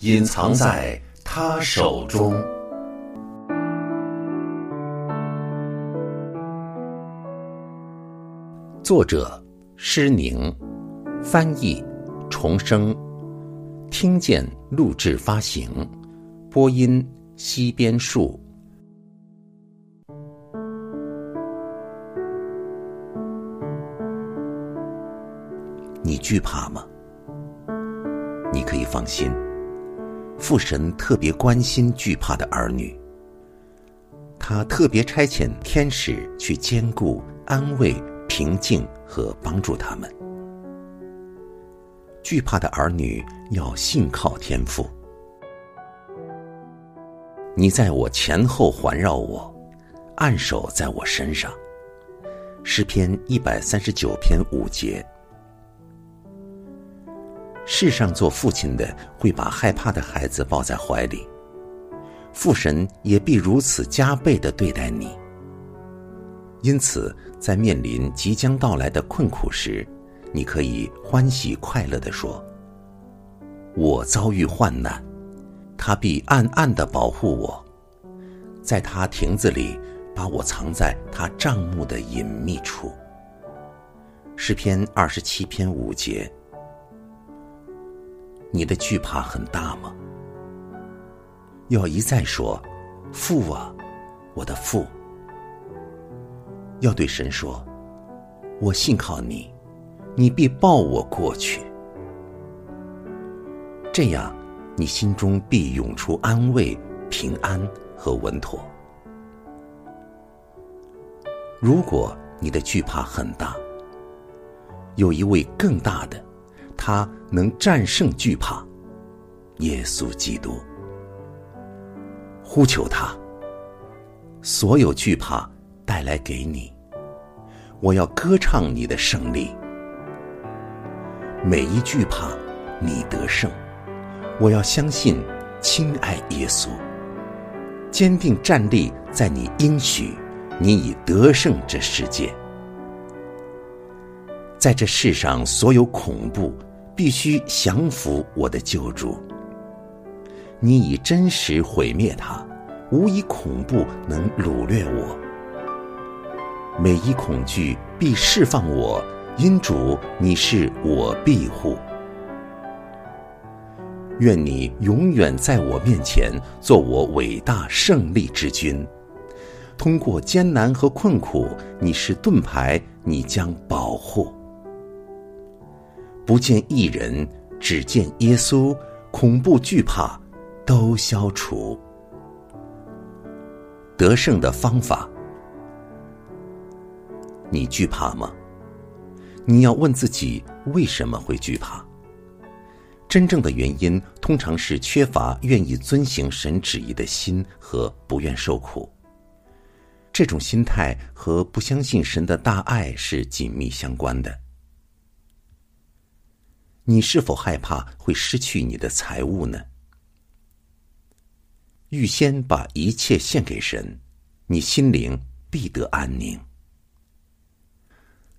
隐藏在他手中》，作者施宁，翻译重生，听见录制发行，播音西边树。你惧怕吗？你可以放心，父神特别关心惧怕的儿女。他特别差遣天使去兼顾、安慰、平静和帮助他们。惧怕的儿女要信靠天父。你在我前后环绕我，按手在我身上。诗篇一百三十九篇五节。世上做父亲的会把害怕的孩子抱在怀里，父神也必如此加倍的对待你。因此，在面临即将到来的困苦时，你可以欢喜快乐的说：“我遭遇患难，他必暗暗的保护我，在他亭子里把我藏在他帐幕的隐秘处。”诗篇二十七篇五节。你的惧怕很大吗？要一再说：“父啊，我的父。”要对神说：“我信靠你，你必抱我过去。”这样，你心中必涌出安慰、平安和稳妥。如果你的惧怕很大，有一位更大的。他能战胜惧怕，耶稣基督。呼求他，所有惧怕带来给你，我要歌唱你的胜利。每一惧怕，你得胜，我要相信，亲爱耶稣，坚定站立在你应许，你已得胜这世界，在这世上所有恐怖。必须降服我的救主。你以真实毁灭他，无以恐怖能掳掠我。每一恐惧必释放我，因主你是我庇护。愿你永远在我面前做我伟大胜利之君。通过艰难和困苦，你是盾牌，你将保护。不见一人，只见耶稣，恐怖惧怕都消除。得胜的方法，你惧怕吗？你要问自己为什么会惧怕。真正的原因通常是缺乏愿意遵行神旨意的心和不愿受苦。这种心态和不相信神的大爱是紧密相关的。你是否害怕会失去你的财物呢？预先把一切献给神，你心灵必得安宁。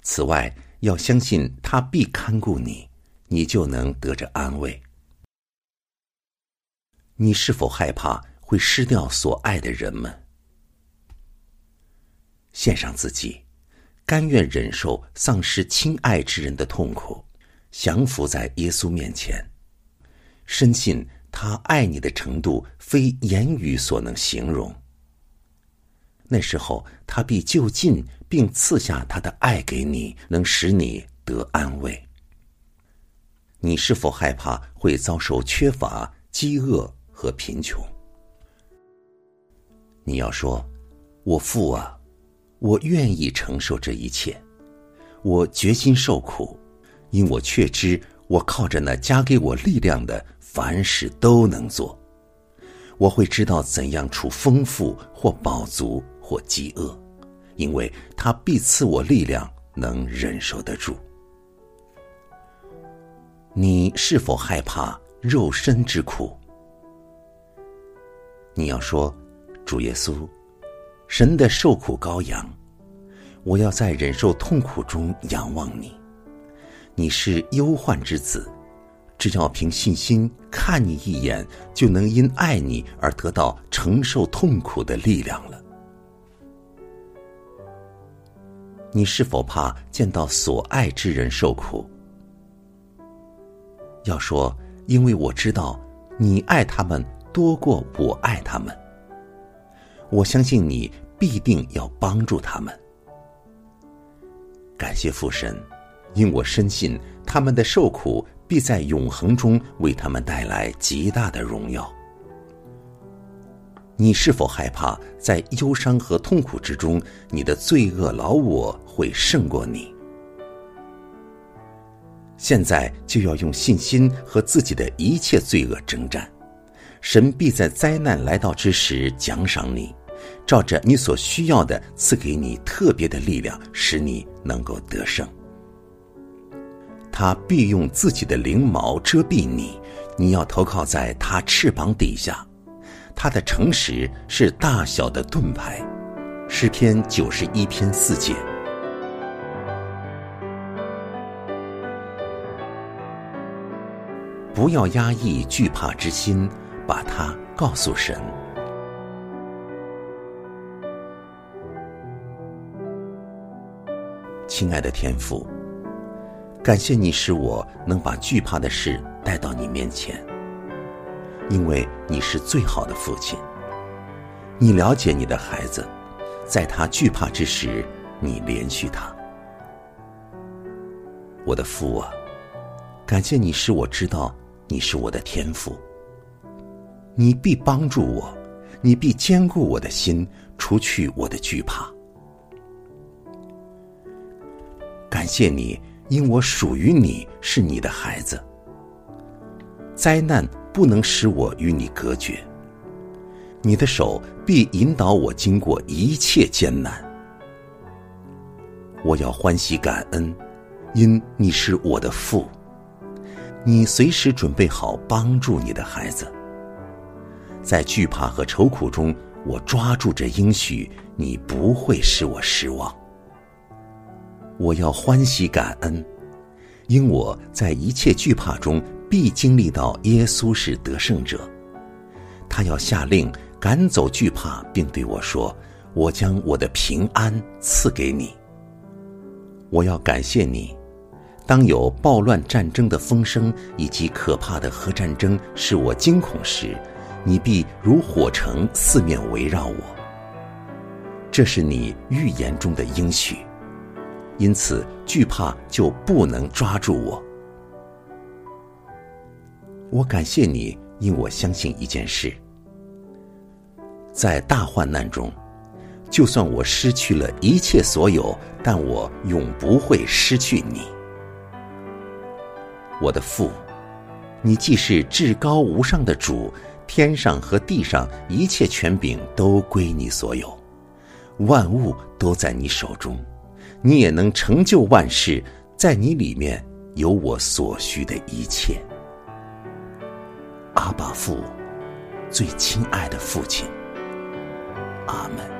此外，要相信他必看顾你，你就能得着安慰。你是否害怕会失掉所爱的人们？献上自己，甘愿忍受丧失亲爱之人的痛苦。降服在耶稣面前，深信他爱你的程度非言语所能形容。那时候，他必就近并赐下他的爱给你，能使你得安慰。你是否害怕会遭受缺乏、饥饿和贫穷？你要说：“我父啊，我愿意承受这一切，我决心受苦。”因我确知，我靠着那加给我力量的凡事都能做。我会知道怎样处丰富或饱足或饥饿，因为他必赐我力量，能忍受得住。你是否害怕肉身之苦？你要说，主耶稣，神的受苦羔羊，我要在忍受痛苦中仰望你。你是忧患之子，只要凭信心看你一眼，就能因爱你而得到承受痛苦的力量了。你是否怕见到所爱之人受苦？要说，因为我知道你爱他们。多过我爱他们，我相信你必定要帮助他们。感谢父神，因我深信他们的受苦必在永恒中为他们带来极大的荣耀。你是否害怕在忧伤和痛苦之中，你的罪恶老我会胜过你？现在就要用信心和自己的一切罪恶征战。神必在灾难来到之时奖赏你，照着你所需要的赐给你特别的力量，使你能够得胜。他必用自己的翎毛遮蔽你，你要投靠在他翅膀底下。他的诚实是大小的盾牌。诗篇九十一篇四节。不要压抑惧怕之心。把它告诉神，亲爱的天父，感谢你使我能把惧怕的事带到你面前，因为你是最好的父亲。你了解你的孩子，在他惧怕之时，你连续他。我的父啊，感谢你使我知道你是我的天父。你必帮助我，你必坚固我的心，除去我的惧怕。感谢你，因我属于你，是你的孩子。灾难不能使我与你隔绝。你的手必引导我经过一切艰难。我要欢喜感恩，因你是我的父。你随时准备好帮助你的孩子。在惧怕和愁苦中，我抓住这应许，你不会使我失望。我要欢喜感恩，因我在一切惧怕中必经历到耶稣是得胜者。他要下令赶走惧怕，并对我说：“我将我的平安赐给你。”我要感谢你。当有暴乱战争的风声以及可怕的核战争使我惊恐时，你必如火城四面围绕我，这是你预言中的应许，因此惧怕就不能抓住我。我感谢你，因我相信一件事：在大患难中，就算我失去了一切所有，但我永不会失去你，我的父。你既是至高无上的主。天上和地上一切权柄都归你所有，万物都在你手中，你也能成就万事，在你里面有我所需的一切。阿爸父，最亲爱的父亲，阿门。